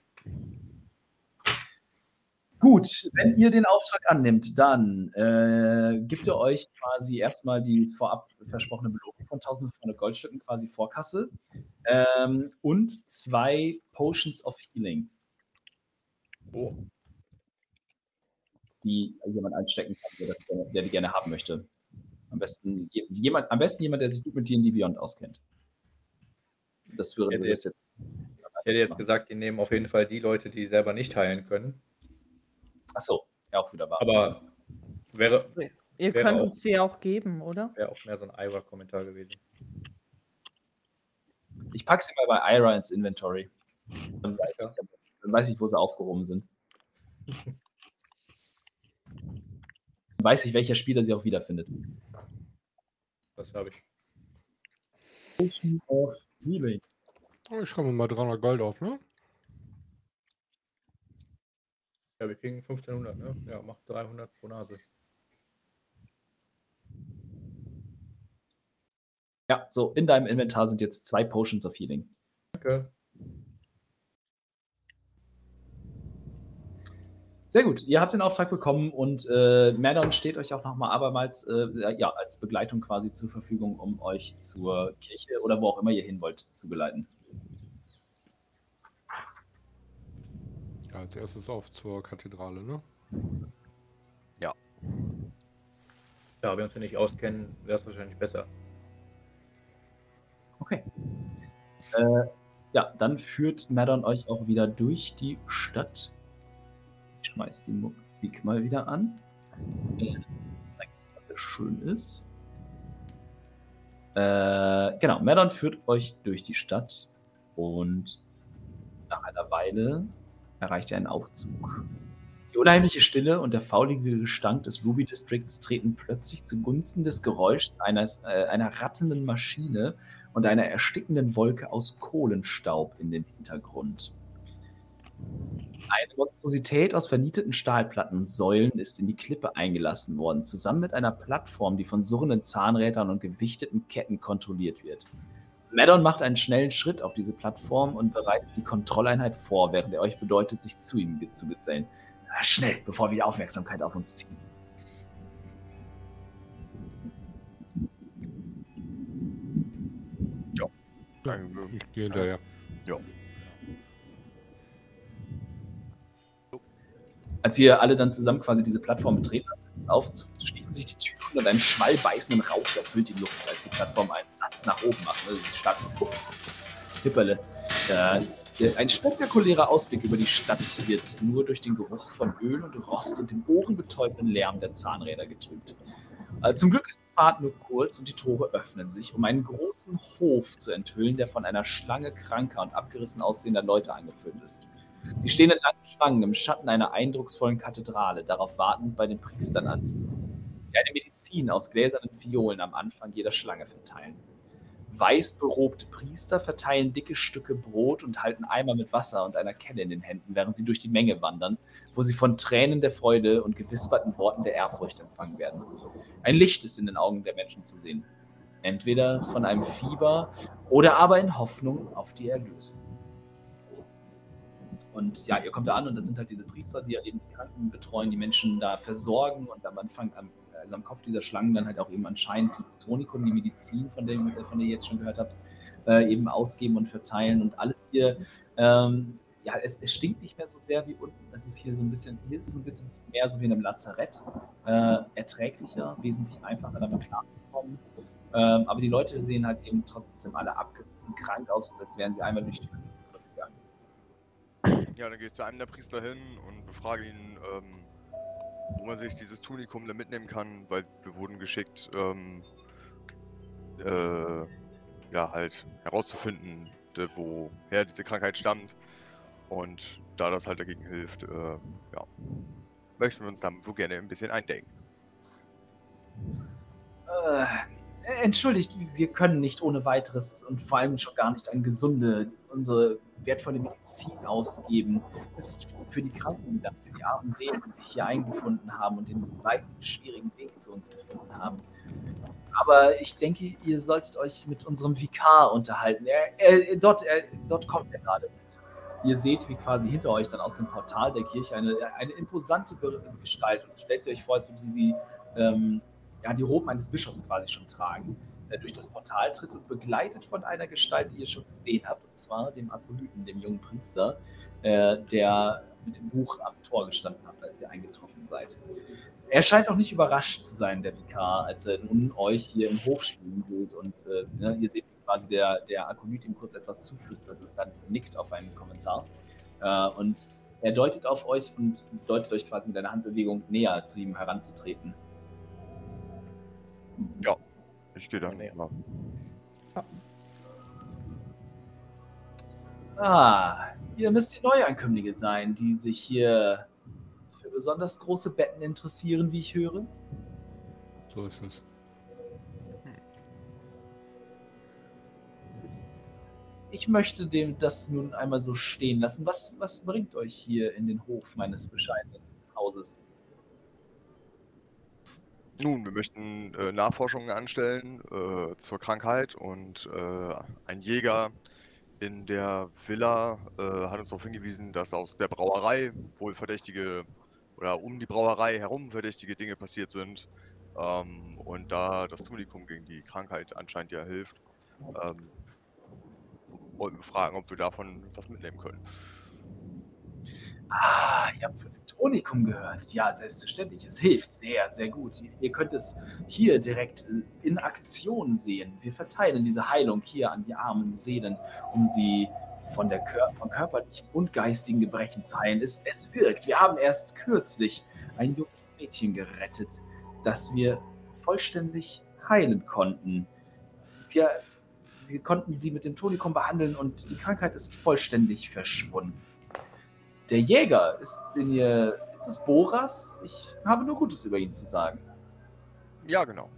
Gut, wenn ihr den Auftrag annimmt, dann äh, gibt ihr euch quasi erstmal die vorab versprochene Belohnung von 1500 Goldstücken quasi Vorkasse ähm, und zwei Potions of Healing,
Oh,
die jemand einstecken kann, der, das, der die gerne haben möchte. Am besten je- jemand, am besten jemand, der sich gut mit D&D Beyond auskennt. Das würde
Hätte
das jetzt.
ich hätte jetzt gesagt, die nehmen auf jeden Fall die Leute, die selber nicht heilen können.
Achso, ja, auch wieder wahr.
Aber wäre,
Ihr
Wäre
könnt
auch-
uns die auch geben, oder?
wäre auch mehr so ein Ira-Kommentar gewesen.
Ich packe sie mal bei Ira ins Inventory. Dann weiß,
Ja.
ich, dann weiß ich, wo sie aufgehoben sind. Dann weiß ich, welcher Spieler sie auch wiederfindet.
Das habe ich.
Ich schreibe mal 300 Gold auf, ne?
Ja, wir kriegen 1500, ne? Ja, macht 300 pro Nase.
Ja, so, in deinem Inventar sind jetzt zwei Potions of Healing.
Danke.
Sehr gut, ihr habt den Auftrag bekommen und äh, Madon steht euch auch nochmal abermals äh, ja, als Begleitung quasi zur Verfügung, um euch zur Kirche oder wo auch immer ihr hin wollt zu geleiten.
Ja, als erstes auf zur Kathedrale, ne?
Da wir uns hier nicht auskennen, wäre es wahrscheinlich besser.
Okay. Äh, ja, dann führt Madon euch auch wieder durch die Stadt. Ich schmeiß die Musik mal wieder an. Äh, das zeigt, was sehr schön ist. Äh, genau, Madon führt euch durch die Stadt und nach einer Weile erreicht ihr einen Aufzug. Die unheimliche Stille und der faulige Gestank des Ruby Districts treten plötzlich zugunsten des Geräuschs eines, äh, einer rattenden Maschine und einer erstickenden Wolke aus Kohlenstaub in den Hintergrund. Eine Monstrosität aus vernieteten Stahlplatten und Säulen ist in die Klippe eingelassen worden, zusammen mit einer Plattform, die von surrenden Zahnrädern und gewichteten Ketten kontrolliert wird. Maddon macht einen schnellen Schritt auf diese Plattform und bereitet die Kontrolleinheit vor, während er euch bedeutet, sich zu ihm zu gesellen. Na, Schnell, bevor wir die Aufmerksamkeit auf uns ziehen.
Danke.
Ich gehe hinterher.
Als ihr alle dann zusammen quasi diese Plattform betreten habt, Aufzugs, schließen sich die Türen und ein Schwall beißenden Rauchs erfüllt die Luft, als die Plattform einen Satz nach oben macht. Also die Stadt. Hipperle. Äh, ein spektakulärer Ausblick über die Stadt wird nur durch den Geruch von Öl und Rost und den ohrenbetäubenden Lärm der Zahnräder getrübt. Äh, zum Glück ist die Fahrt nur kurz und die Tore öffnen sich, um einen großen Hof zu enthüllen, der von einer Schlange kranker und abgerissen aussehender Leute angefüllt ist. Sie stehen in langen Schlangen im Schatten einer eindrucksvollen Kathedrale, darauf wartend, bei den Priestern anzukommen, eine Medizin aus gläsernen Fiolen am Anfang jeder Schlange verteilen. Weiß berobte Priester verteilen dicke Stücke Brot und halten Eimer mit Wasser und einer Kelle in den Händen, während sie durch die Menge wandern, wo sie von Tränen der Freude und gewisperten Worten der Ehrfurcht empfangen werden. Ein Licht ist in den Augen der Menschen zu sehen. Entweder von einem Fieber oder aber in Hoffnung auf die Erlösung. Und ja, ihr kommt da an und da sind halt diese Priester, die eben die Kranken betreuen, die Menschen da versorgen und am Anfang, am, also am Kopf dieser Schlangen dann halt auch eben anscheinend dieses Tonikum, die Medizin, von, dem, äh, von der ihr jetzt schon gehört habt, äh, eben ausgeben und verteilen und alles hier, ähm, ja, es, es stinkt nicht mehr so sehr wie unten. Es ist hier so ein bisschen, hier ist es ein bisschen mehr so wie in einem Lazarett, äh, erträglicher, wesentlich einfacher damit klarzukommen. Ähm, aber die Leute sehen halt eben trotzdem alle abgerissen, krank aus, als wären sie einmal durch die Hölle zurückgegangen.
Ja, dann gehe ich zu einem der Priester hin und befrage ihn, ähm, wo man sich dieses Tunikum da mitnehmen kann, weil wir wurden geschickt, ähm, äh, ja, halt herauszufinden, de- woher diese Krankheit stammt. Und da das halt dagegen hilft, äh, ja, möchten wir uns dann so gerne ein bisschen eindenken.
Äh, entschuldigt, wir können nicht ohne weiteres und vor allem schon gar nicht an gesunde, unsere wertvolle Medizin ausgeben. Es ist für die Kranken, für die armen Seelen, die sich hier eingefunden haben und den weiten, schwierigen Weg zu uns gefunden haben. Aber ich denke, ihr solltet euch mit unserem Vikar unterhalten. Er, er, dort, er, dort kommt er gerade. Ihr seht, wie quasi hinter euch dann aus dem Portal der Kirche eine, eine imposante Gestalt und stellt sie euch vor, als würde sie die, ähm, ja, die Roben eines Bischofs quasi schon tragen, durch das Portal tritt und begleitet von einer Gestalt, die ihr schon gesehen habt, und zwar dem Apolyten, dem jungen Priester, äh, der mit dem Buch am Tor gestanden hat, als ihr eingetroffen seid. Er scheint auch nicht überrascht zu sein, der Vikar, als er nun euch hier im Hof stehen sieht und äh, ne, ihr seht quasi der, der Akolyt ihm kurz etwas zuflüstert und dann nickt auf einen Kommentar. Äh, und er deutet auf euch und deutet euch quasi mit einer Handbewegung näher zu ihm heranzutreten.
Ja, ich gehe dann
näher.
mal.
Ah, ihr müsst die Neuankömmlinge sein, die sich hier für besonders große Betten interessieren, wie ich höre.
So ist es.
Es- Ich möchte dem das nun einmal so stehen lassen. Was, was bringt euch hier in den Hof meines bescheidenen Hauses?
Nun, wir möchten äh, Nachforschungen anstellen äh, zur Krankheit und äh, ein Jäger in der Villa äh, hat uns darauf hingewiesen, dass aus der Brauerei wohl verdächtige oder um die Brauerei herum verdächtige Dinge passiert sind. Ähm, und da das Tunikum gegen die Krankheit anscheinend ja hilft, ähm, wollten wir fragen, ob wir davon was mitnehmen können.
Ah, ihr habt Tonikum gehört. Ja, selbstverständlich. Es hilft sehr, sehr gut. Ihr könnt es hier direkt äh, in Aktion sehen. Wir verteilen diese Heilung hier an die armen Seelen, um sie von, der Kör von körperlichen und geistigen Gebrechen zu heilen. Es, es wirkt. Wir haben erst kürzlich ein junges Mädchen gerettet, das wir vollständig heilen konnten. Wir, wir konnten sie mit dem Tonikum behandeln und die Krankheit ist vollständig verschwunden. Der Jäger, ist, den ihr, ist das Boras? Ich habe nur Gutes über ihn zu sagen.
Ja, genau.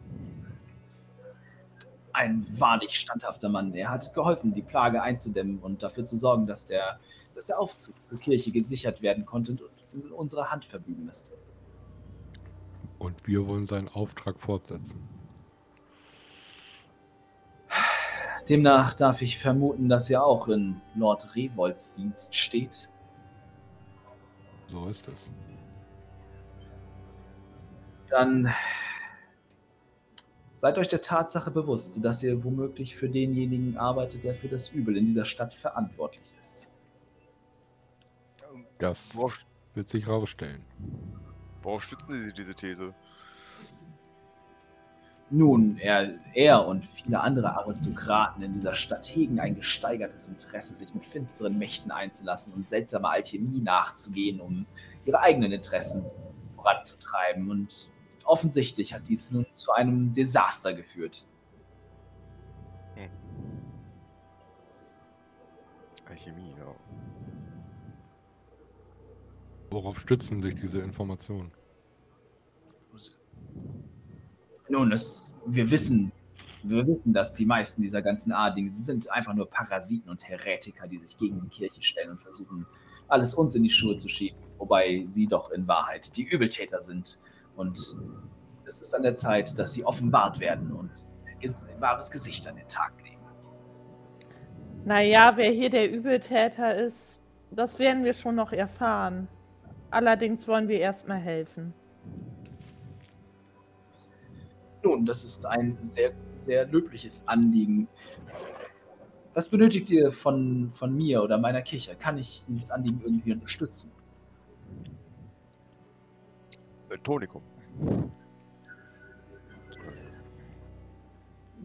Ein wahrlich standhafter Mann. Er hat geholfen, die Plage einzudämmen und dafür zu sorgen, dass der, dass der Aufzug zur Kirche gesichert werden konnte und in unserer Hand verblieben ist.
Und wir wollen seinen Auftrag fortsetzen.
Demnach darf ich vermuten, dass er auch in Lord Revolds Dienst steht.
So ist es.
Dann seid euch der Tatsache bewusst, dass ihr womöglich für denjenigen arbeitet, der für das Übel in dieser Stadt verantwortlich ist.
Das wird sich rausstellen.
worauf stützen Sie diese These?
Nun, er, er und viele andere Aristokraten in dieser Stadt hegen ein gesteigertes Interesse, sich mit finsteren Mächten einzulassen und seltsamer Alchemie nachzugehen, um ihre eigenen Interessen voranzutreiben. Und offensichtlich hat dies nun zu einem Desaster geführt.
Alchemie, ja.
Worauf stützen sich diese Informationen?
Nun, es, wir wissen, wir wissen, dass die meisten dieser ganzen Adligen, sie sind einfach nur Parasiten und Heretiker, die sich gegen die Kirche stellen und versuchen, alles uns in die Schuhe zu schieben, wobei sie doch in Wahrheit die Übeltäter sind. Und es ist an der Zeit, dass sie offenbart werden und ges wahres Gesicht an den Tag legen.
Naja, wer hier der Übeltäter ist, das werden wir schon noch erfahren. Allerdings wollen wir erstmal helfen.
Nun, das ist ein sehr, sehr löbliches Anliegen. Was benötigt ihr von, von mir oder meiner Kirche? Kann ich dieses Anliegen irgendwie unterstützen?
Tonikum.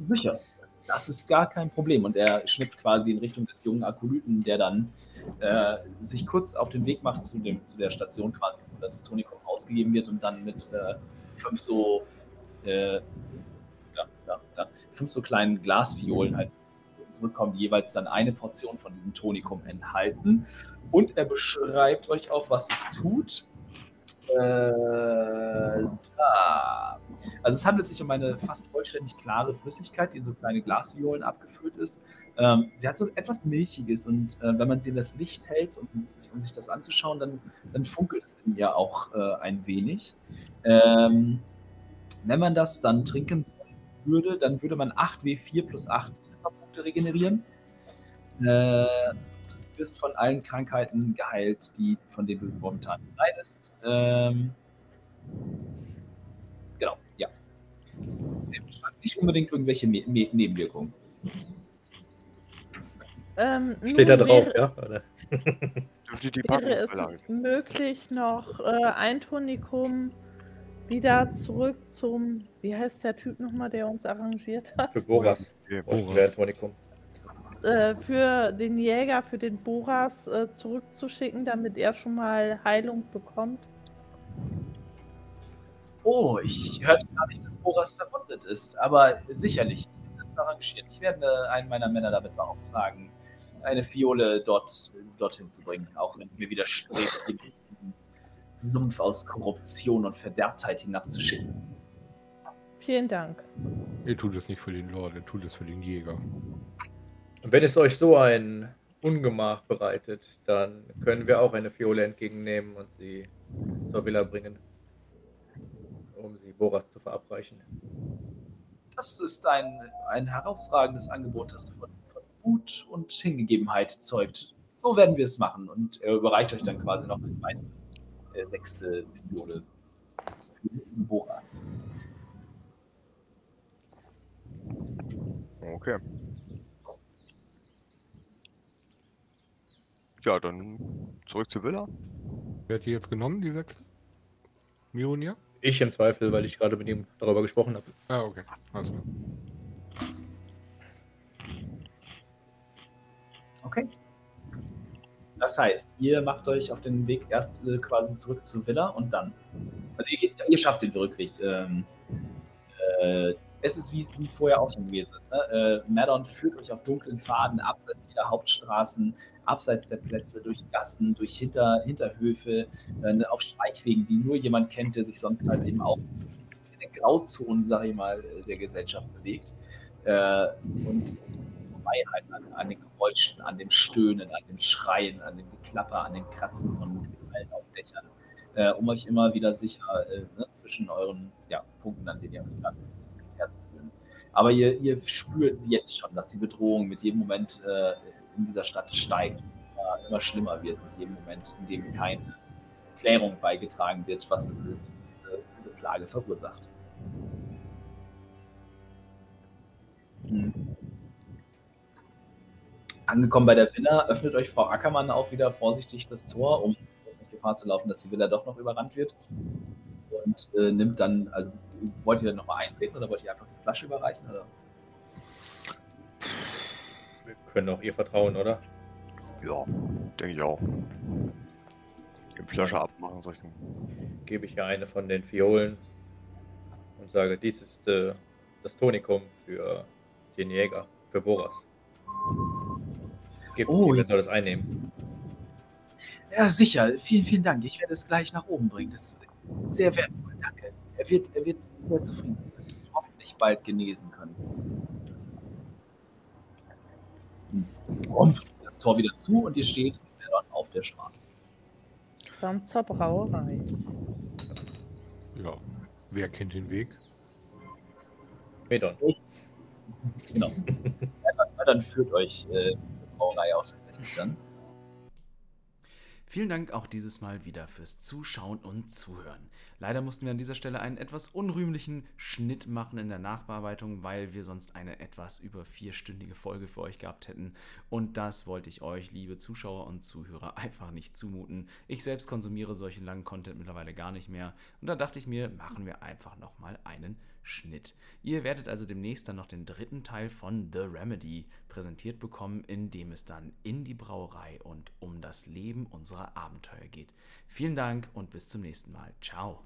Sicher. Das ist gar kein Problem. Und er schnippt quasi in Richtung des jungen Akolyten, der dann äh, sich kurz auf den Weg macht zu, dem, zu der Station quasi, wo das Tonikum ausgegeben wird und dann mit äh, fünf so ja, ja, ja, fünf so kleinen Glasfiolen halt zurückkommen, jeweils dann eine Portion von diesem Tonikum enthalten. Und er beschreibt euch auch, was es tut. Äh, da. Also es handelt sich um eine fast vollständig klare Flüssigkeit, die in so kleine Glasviolen abgefüllt ist. Ähm, sie hat so etwas Milchiges und äh, wenn man sie in das Licht hält, um, sich- um sich das anzuschauen, dann, dann funkelt es in ihr auch äh, ein wenig. Ähm, wenn man das dann trinken würde, dann würde man 8W4 plus 8 Trefferpunkte regenerieren. Äh, du wirst von allen Krankheiten geheilt, die, von denen du momentan leidest. Ähm, genau, ja. Nicht unbedingt irgendwelche Me Me Nebenwirkungen.
Ähm,
Steht da drauf,
wäre,
ja? Oder?
Dürfte die
wäre es möglich, noch äh, ein Tonikum wieder zurück zum, wie heißt der Typ nochmal, der uns arrangiert hat?
Für Boras.
Okay.
Tonikum.
äh, für den Jäger, für den Boras äh, zurückzuschicken, damit er schon mal Heilung bekommt.
Oh, ich hörte gar nicht, dass Boras verwundet ist, aber sicherlich. Ich werde das arrangieren. Ich werde einen meiner Männer damit beauftragen, eine Fiole dort, dorthin zu bringen, auch wenn es mir widerstrebt, diesen Sumpf aus Korruption und Verderbtheit hinabzuschicken.
Vielen Dank.
Ihr tut es nicht für den Lord, ihr tut es für den Jäger.
Und wenn es euch so ein Ungemach bereitet, dann können wir auch eine Fiole entgegennehmen und sie zur Villa bringen, um sie Boras zu verabreichen.
Das ist ein, ein herausragendes Angebot, das von, von Mut und Hingegebenheit zeugt. So werden wir es machen und er überreicht euch dann quasi noch eine weitere äh, sechste Fiole für Boras.
Okay. Ja, dann zurück zur Villa.
Wer hat die jetzt genommen, die sechste? Mironia?
Ich im Zweifel, weil ich gerade mit ihm darüber gesprochen habe.
Ah, okay. Also,
Okay. Das heißt, ihr macht euch auf den Weg erst äh, quasi zurück zur Villa und dann. Also ihr, ihr schafft den Rückweg. Ähm, äh, es ist, wie es vorher auch schon gewesen ist. Ne? Äh, Maddon führt euch auf dunklen Pfaden, abseits jeder Hauptstraßen, abseits der Plätze, durch Gassen, durch Hinter, Hinterhöfe, äh, auf Schleichwegen, die nur jemand kennt, der sich sonst halt eben auch in den Grauzonen, sag ich mal, äh, der Gesellschaft bewegt. Äh, und vorbei halt an, an den Geräuschen, an dem Stöhnen, an dem Schreien, an dem Geklapper, an dem Kratzen von Metall auf Dächern, äh, um euch immer wieder sicher äh, ne, zwischen euren ja, Punkten, an denen ihr euch gerade herzuführen. Aber ihr, ihr spürt jetzt schon, dass die Bedrohung mit jedem Moment äh, in dieser Stadt steigt, und immer, immer schlimmer wird, mit jedem Moment, in dem keine Klärung beigetragen wird, was äh, diese, diese Plage verursacht. Hm. Angekommen bei der Villa, öffnet euch Frau Ackermann auch wieder vorsichtig das Tor, um nicht Gefahr zu laufen, dass die Villa doch noch überrannt wird. Und äh, nimmt dann, also wollt ihr dann nochmal eintreten oder wollt ihr einfach die Flasche überreichen? Oder?
Wir können auch ihr vertrauen, oder?
Ja, denke ich auch. Die Flasche abmachen, soll ich sagen.
Gebe ich ihr eine von den Fiolen und sage, dies ist äh, das Tonikum für den Jäger, für Boras. Gebt
Oh,
er soll das einnehmen.
Ja, sicher. Vielen, vielen Dank. Ich werde es gleich nach oben bringen. Das ist sehr wertvoll. Danke. Er wird, er wird sehr zufrieden sein. Hoffentlich bald genesen können. Und das Tor wieder zu und ihr steht auf der Straße.
Dann zur Brauerei.
ja. Wer kennt den Weg?
Medon.
Genau. Ja, dann- dann führt euch äh, Brauerei auch tatsächlich dann.
Vielen Dank auch dieses Mal wieder fürs Zuschauen und Zuhören. Leider mussten wir an dieser Stelle einen etwas unrühmlichen Schnitt machen in der Nachbearbeitung, weil wir sonst eine etwas über vierstündige Folge für euch gehabt hätten. Und das wollte ich euch, liebe Zuschauer und Zuhörer, einfach nicht zumuten. Ich selbst konsumiere solchen langen Content mittlerweile gar nicht mehr. Und da dachte ich mir, machen wir einfach nochmal einen Schnitt. Ihr werdet also demnächst dann noch den dritten Teil von The Remedy präsentiert bekommen, in dem es dann in die Brauerei und um das Leben unserer Abenteuer geht. Vielen Dank und bis zum nächsten Mal. Ciao.